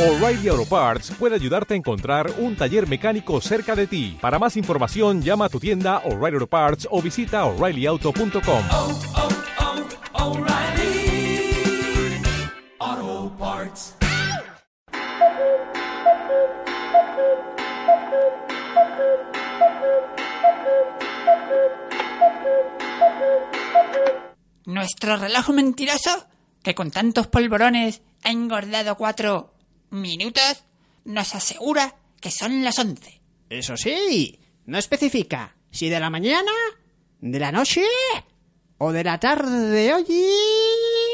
O'Reilly Auto Parts puede ayudarte a encontrar un taller mecánico cerca de ti. Para más información, llama a tu tienda O'Reilly Auto Parts o visita oreillyauto.com. oh, oh, Parts. Nuestro reloj mentiroso, que con tantos polvorones ha engordado cuatro minutos, nos asegura que son las once. Eso sí, no especifica si de la mañana, de la noche o de la tarde. Oye.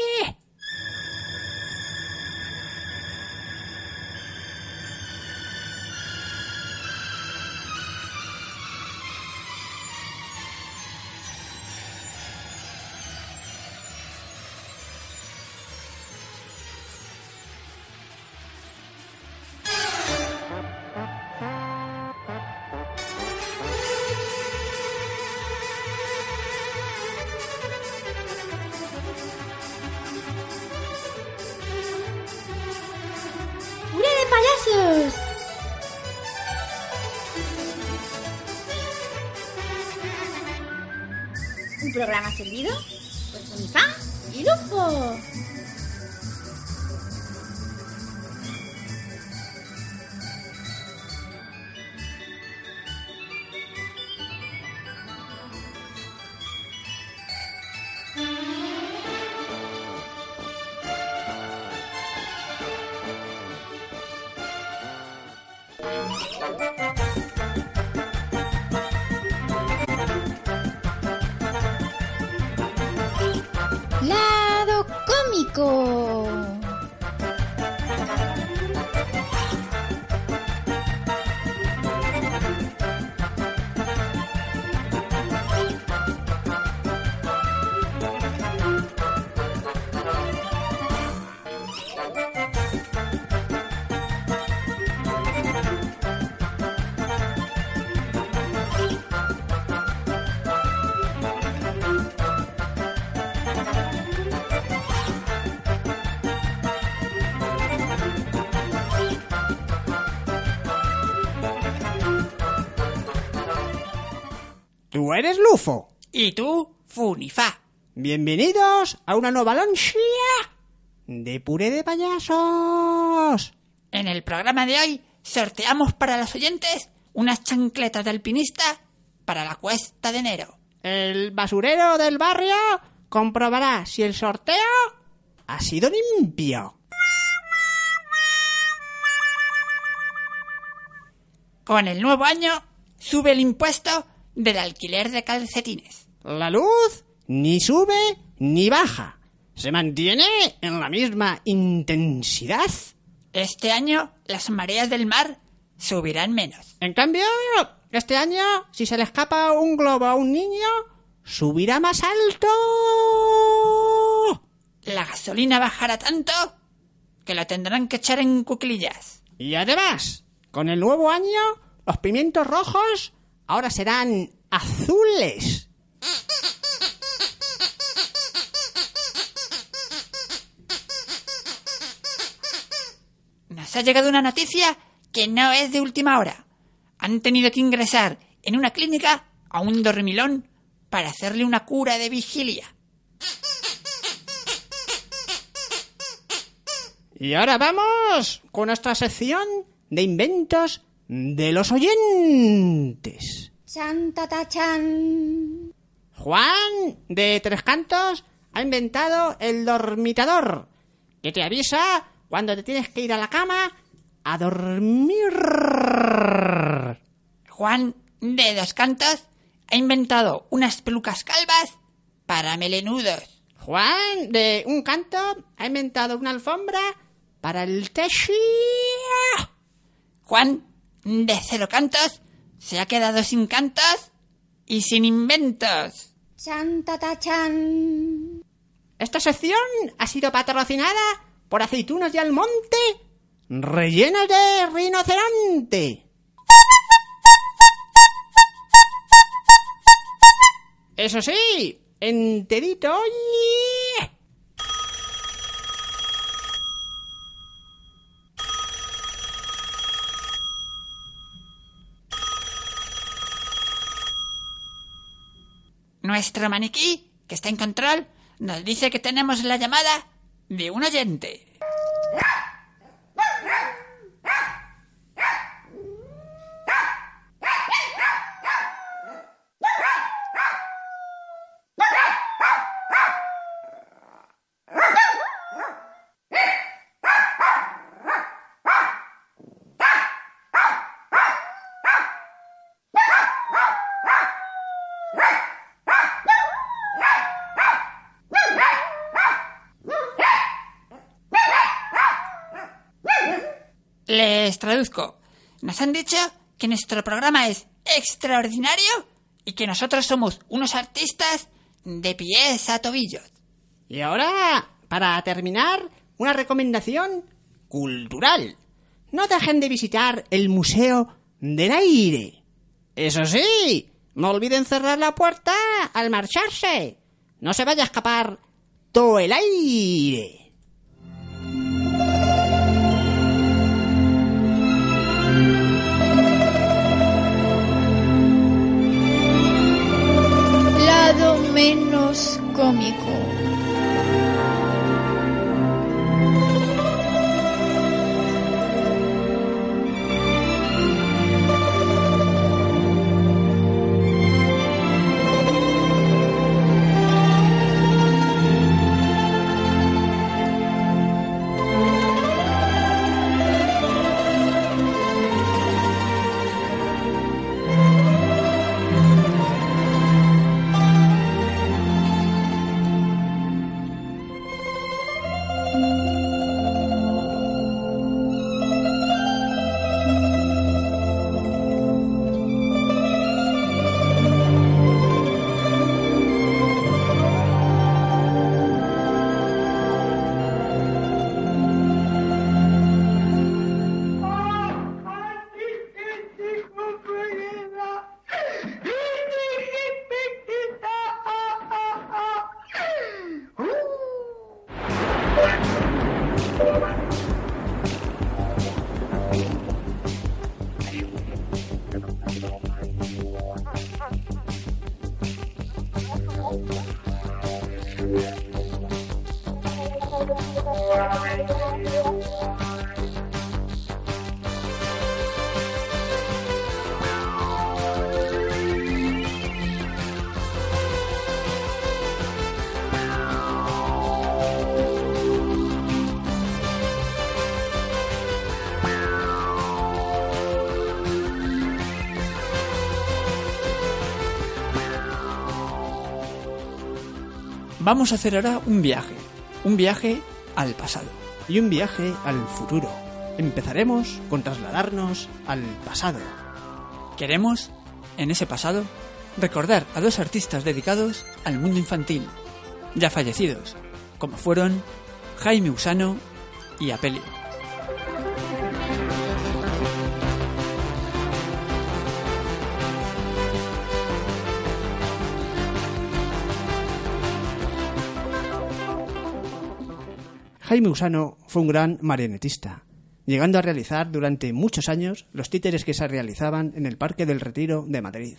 Programa servido por Sonifá y Lupo. Eres Lufo? Y tú, Funifá. Bienvenidos a una nueva lonchia de puré de payasos. En el programa de hoy sorteamos para los oyentes unas chancletas de alpinista para la cuesta de enero. El basurero del barrio comprobará si el sorteo ha sido limpio. Con el nuevo año sube el impuesto del alquiler de calcetines. La luz ni sube ni baja. Se mantiene en la misma intensidad. Este año las mareas del mar subirán menos. En cambio, este año, si se le escapa un globo a un niño, subirá más alto. La gasolina bajará tanto que la tendrán que echar en cuclillas. Y además, con el nuevo año, los pimientos rojos ahora serán azules. Nos ha llegado una noticia que no es de última hora. Han tenido que ingresar en una clínica a un dormilón para hacerle una cura de vigilia. Y ahora vamos con nuestra sección de inventos de los oyentes. Santa Tachan. Juan, de Tres Cantos, ha inventado el dormitador, que te avisa cuando te tienes que ir a la cama a dormir. Juan de Dos Cantos ha inventado unas pelucas calvas para melenudos. Juan, de Un Canto, ha inventado una alfombra para el techo. Juan de Cero Cantos se ha quedado sin cantos y sin inventos. Santa Tachan. Esta sección ha sido patrocinada por aceitunas de almonte rellenas de rinoceronte. Eso sí, enterito. oye. Nuestro maniquí, que está en control, nos dice que tenemos la llamada de un oyente. Les traduzco. Nos han dicho que nuestro programa es extraordinario y que nosotros somos unos artistas de pies a tobillos. Y ahora, para terminar, una recomendación cultural. No dejen de visitar el Museo del Aire. Eso sí, no olviden cerrar la puerta al marcharse. No se vaya a escapar todo el aire. Vamos a hacer ahora un viaje. Un viaje al pasado. Y un viaje al futuro. Empezaremos con trasladarnos al pasado. Queremos, en ese pasado, recordar a dos artistas dedicados al mundo infantil, ya fallecidos, como fueron Jaime Usano y Apelio. Jaime Usano fue un gran marionetista, llegando a realizar durante muchos años los títeres que se realizaban en el Parque del Retiro de Madrid.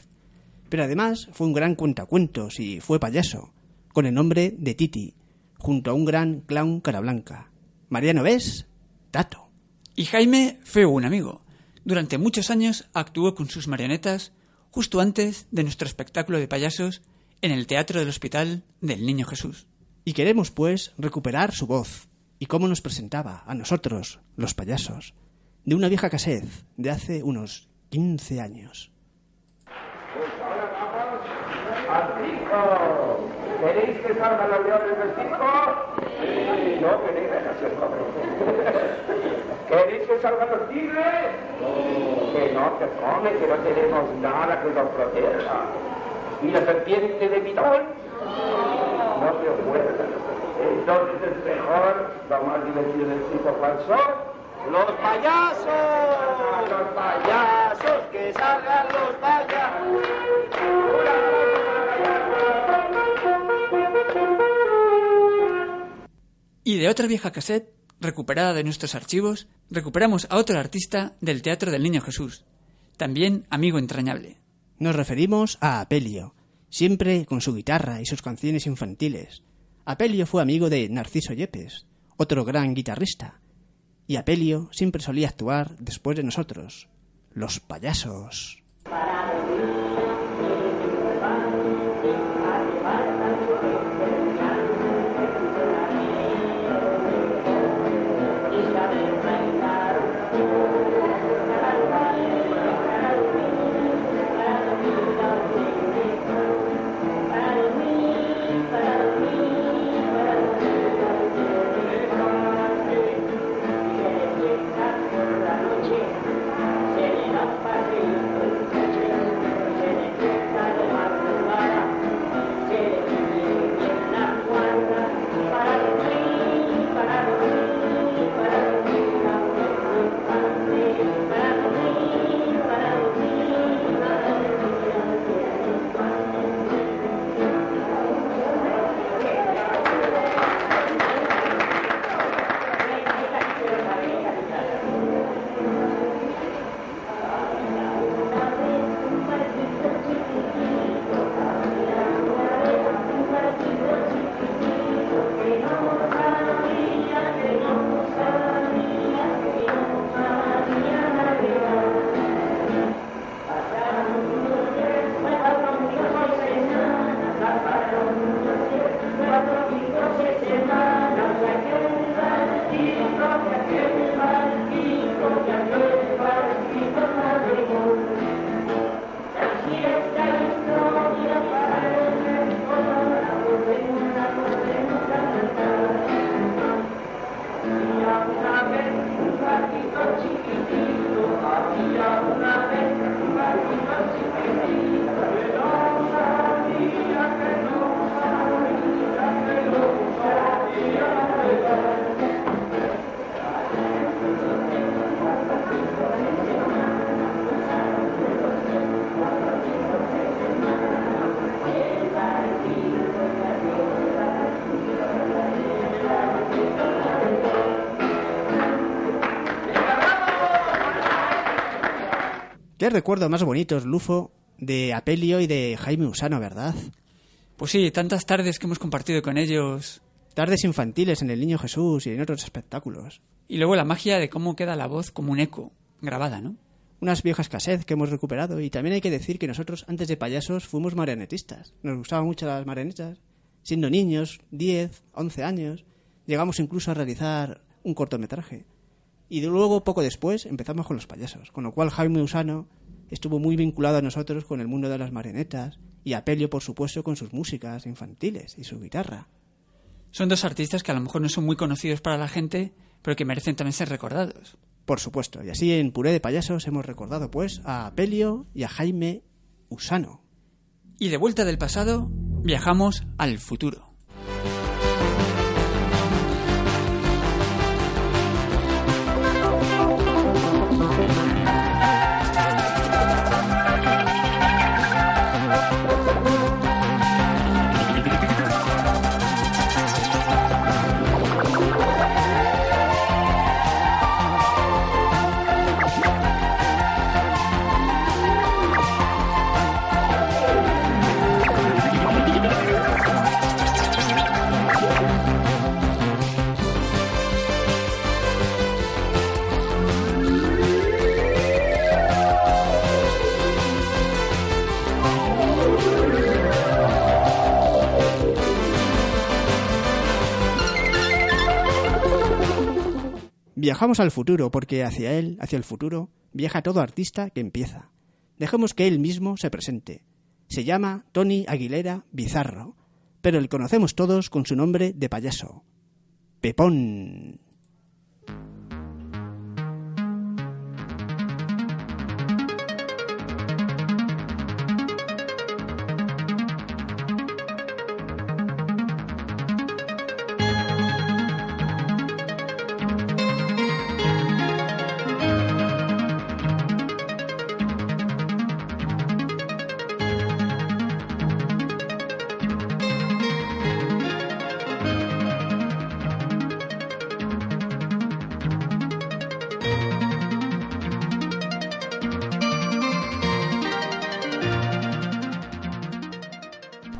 Pero además fue un gran cuentacuentos y fue payaso, con el nombre de Titi, junto a un gran clown cara blanca. Mariano ves, Tato. Y Jaime fue un amigo. Durante muchos años actuó con sus marionetas justo antes de nuestro espectáculo de payasos en el Teatro del Hospital del Niño Jesús. Y queremos, pues, recuperar su voz y cómo nos presentaba a nosotros, los payasos, de una vieja cassette de hace unos 15 años. ¡Al circo! ¿Queréis que salgan los leones del circo? Sí. ¿No queréis dejarse ¿Queréis que salgan los tigres? Que no se come, que no tenemos nada que nos proteja. ¿Y la serpiente de Pitón? No se acuerdan. Entonces es mejor, lo más divertido del circo falso, los payasos. Los payasos, que salgan los payasos. Y de otra vieja cassette, recuperada de nuestros archivos, recuperamos a otro artista del Teatro del Niño Jesús, también amigo entrañable. Nos referimos a Apelio, siempre con su guitarra y sus canciones infantiles. Apelio fue amigo de Narciso Yepes, otro gran guitarrista, y Apelio siempre solía actuar después de nosotros, los payasos. Qué recuerdos más bonitos, Lufo, de Apelio y de Jaime Usano, ¿verdad? Pues sí, tantas tardes que hemos compartido con ellos. Tardes infantiles en El Niño Jesús y en otros espectáculos. Y luego la magia de cómo queda la voz como un eco, grabada, ¿no? Unas viejas cassettes que hemos recuperado y también hay que decir que nosotros antes de payasos fuimos marionetistas. Nos gustaban mucho las marionetas. Siendo niños, 10, 11 años, llegamos incluso a realizar un cortometraje. Y de luego, poco después, empezamos con los payasos, con lo cual Jaime Usano estuvo muy vinculado a nosotros con el mundo de las marionetas y Apelio, por supuesto, con sus músicas infantiles y su guitarra. Son dos artistas que a lo mejor no son muy conocidos para la gente, pero que merecen también ser recordados. Por supuesto, y así en Puré de Payasos hemos recordado pues a Apelio y a Jaime Usano. Y de vuelta del pasado, viajamos al futuro. Viajamos al futuro porque hacia él, hacia el futuro, viaja todo artista que empieza. Dejemos que él mismo se presente. Se llama Tony Aguilera Bizarro, pero le conocemos todos con su nombre de payaso. Pepón.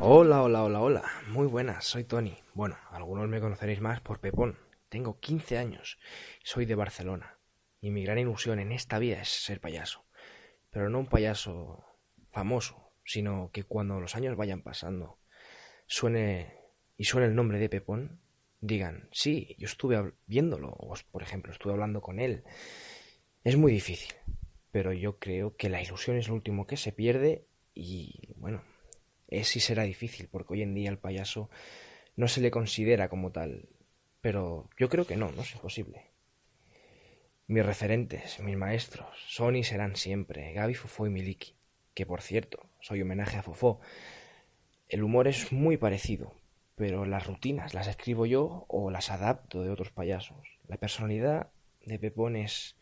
Hola, hola, hola, hola. Muy buenas, soy Tony. Bueno, algunos me conoceréis más por Pepón. Tengo 15 años. Soy de Barcelona. Y mi gran ilusión en esta vida es ser payaso. Pero no un payaso famoso, sino que cuando los años vayan pasando, suene y suene el nombre de Pepón, digan, sí, yo estuve viéndolo, o por ejemplo, estuve hablando con él. Es muy difícil, pero yo creo que la ilusión es lo último que se pierde y, bueno, es sí será difícil, porque hoy en día el payaso no se le considera como tal, pero yo creo que no, no es imposible. Mis referentes, mis maestros, son y serán siempre Gaby, Fofó y Miliki, que por cierto, soy homenaje a Fofó. El humor es muy parecido, pero las rutinas las escribo yo o las adapto de otros payasos. La personalidad de Pepón es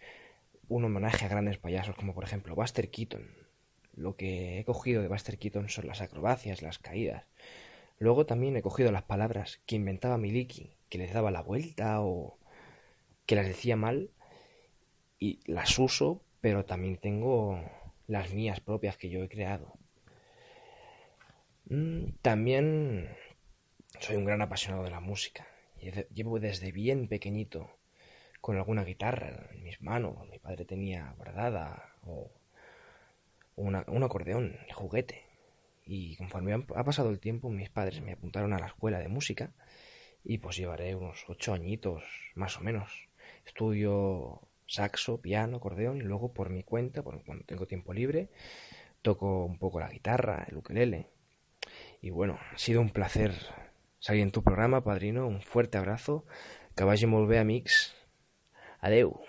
un homenaje a grandes payasos como por ejemplo Buster Keaton. Lo que he cogido de Buster Keaton son las acrobacias, las caídas. Luego también he cogido las palabras que inventaba Miliki, que les daba la vuelta o que las decía mal y las uso, pero también tengo las mías propias que yo he creado. Mm, También soy un gran apasionado de la música. Lle- Llevo desde bien pequeñito con alguna guitarra en mis manos. Mi padre tenía guardada o una- un acordeón de juguete. Y conforme ha pasado el tiempo, mis padres me apuntaron a la escuela de música y pues llevaré unos ocho añitos más o menos. Estudio saxo, piano, acordeón y luego por mi cuenta, cuando tengo tiempo libre, toco un poco la guitarra, el ukelele. Y bueno, ha sido un placer salir en tu programa, padrino. Un fuerte abrazo. Que vagi molt bé, amics. Adeu.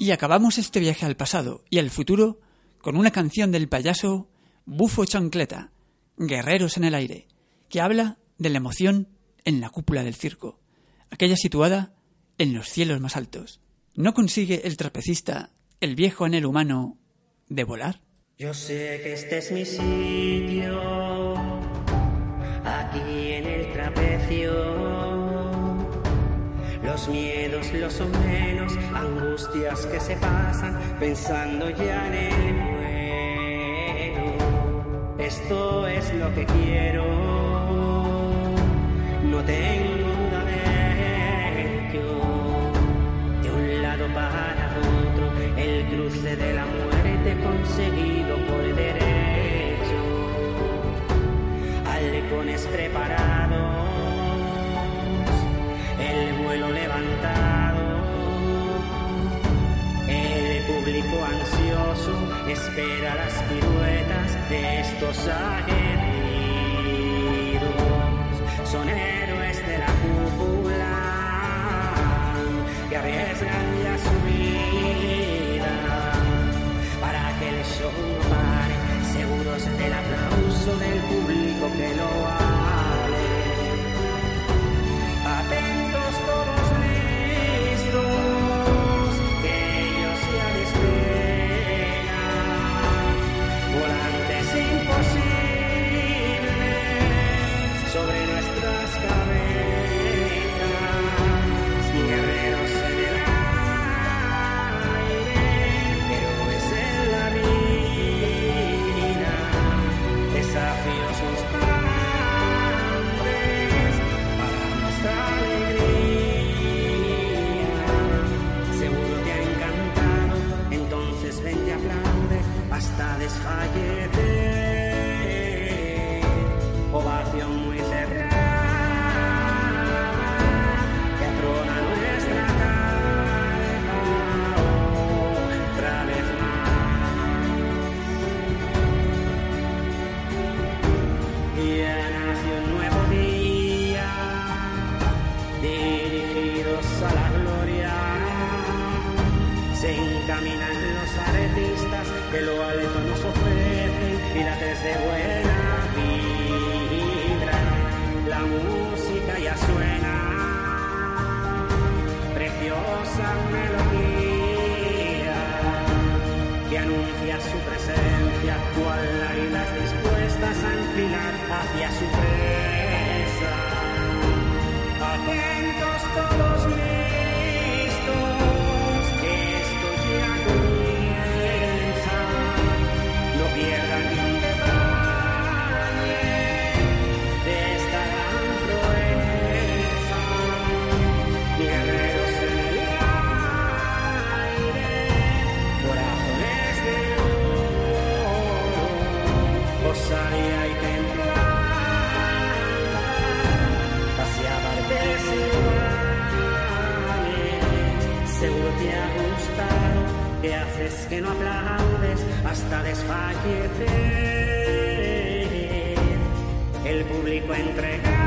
Y acabamos este viaje al pasado y al futuro con una canción del payaso Bufo Chancleta, Guerreros en el Aire, que habla de la emoción en la cúpula del circo, aquella situada en los cielos más altos. ¿No consigue el trapecista, el viejo anhelo humano, de volar? Yo sé que este es mi sitio, aquí en el trapecio. Los miedos los angustias que se pasan pensando ya en el muero. Esto es lo que quiero, no tengo duda de ello. De un lado para otro, el cruce de la muerte conseguido por derecho. Halcones preparados, espera las piruetas de estos aguerridos. Son héroes de la cúpula que arriesgan ya su vida para que el show pare, seguros del aplauso del público que lo vale. Que haces que no aplaudes hasta desfallecer. El público entregado,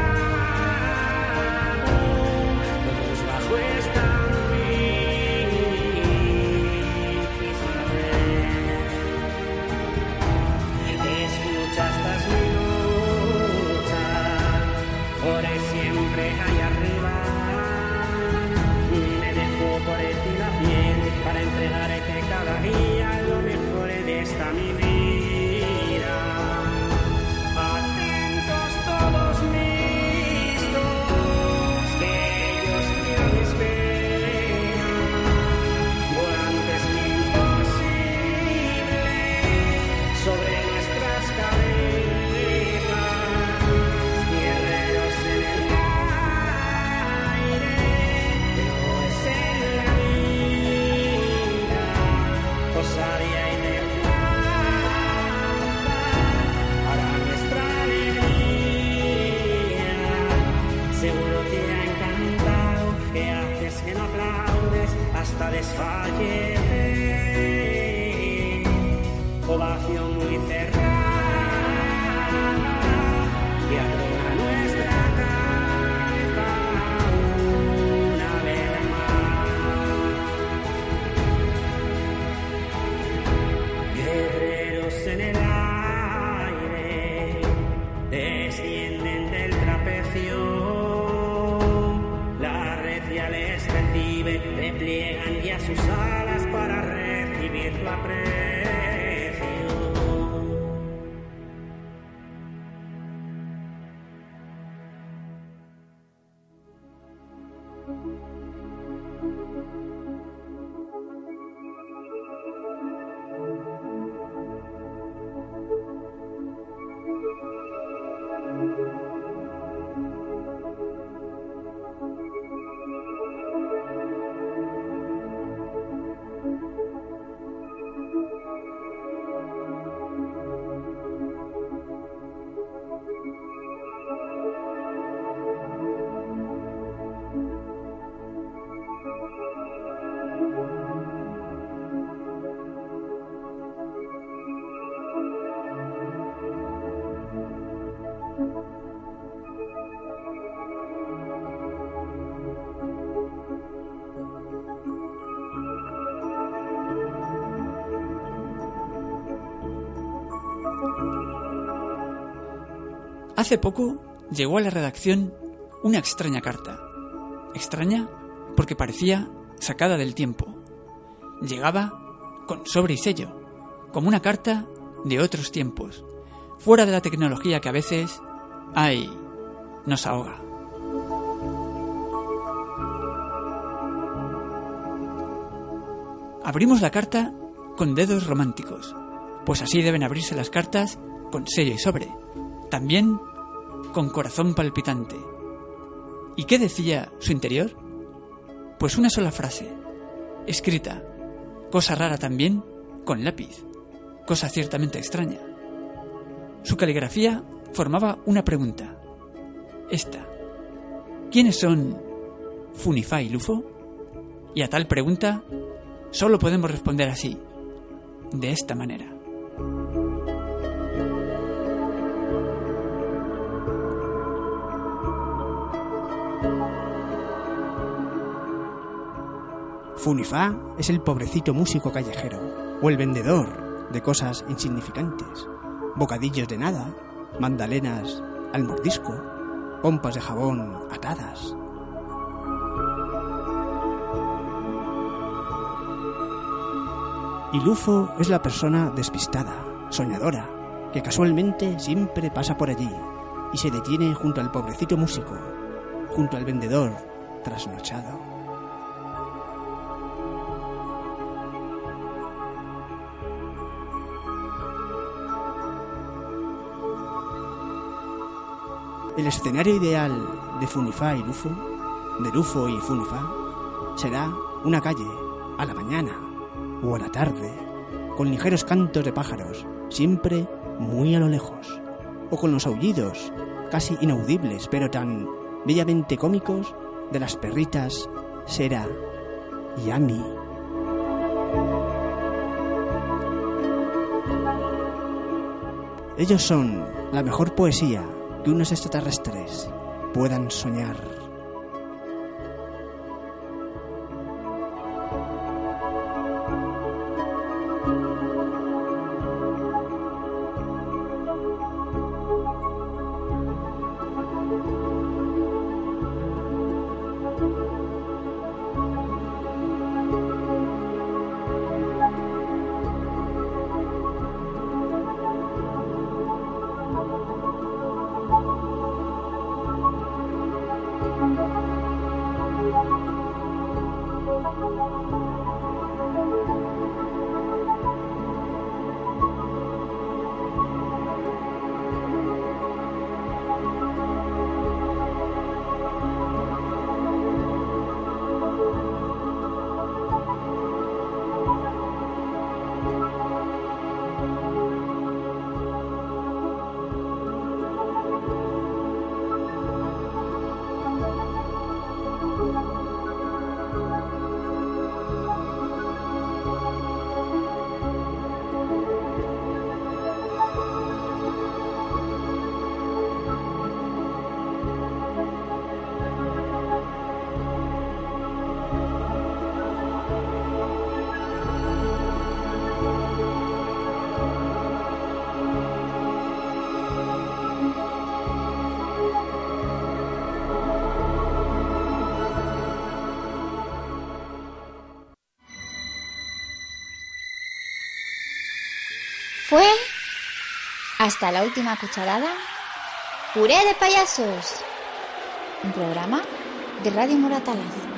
Yeah. Hace poco llegó a la redacción una extraña carta. Extraña porque parecía sacada del tiempo. Llegaba con sobre y sello, como una carta de otros tiempos, fuera de la tecnología que a veces, ay, nos ahoga. Abrimos la carta con dedos románticos, pues así deben abrirse las cartas con sello y sobre. También con corazón palpitante. ¿Y qué decía su interior? Pues una sola frase, escrita, cosa rara también, con lápiz, cosa ciertamente extraña. Su caligrafía formaba una pregunta. Esta. ¿Quiénes son Funifá y Lufo? Y a tal pregunta solo podemos responder así, de esta manera. Funifá es el pobrecito músico callejero o el vendedor de cosas insignificantes, bocadillos de nada, mandalenas al mordisco, pompas de jabón atadas. Y Lufo es la persona despistada, soñadora, que casualmente siempre pasa por allí y se detiene junto al pobrecito músico, junto al vendedor trasnochado. El escenario ideal de Funifá y Lufo, de Lufo y Funifá, será una calle, a la mañana o a la tarde, con ligeros cantos de pájaros, siempre muy a lo lejos, o con los aullidos, casi inaudibles, pero tan bellamente cómicos, de las perritas Sera y Ami. Ellos son la mejor poesía que unos extraterrestres puedan soñar. Fue hasta la última cucharada Puré de payasos. Un programa de Radio Moratalaz.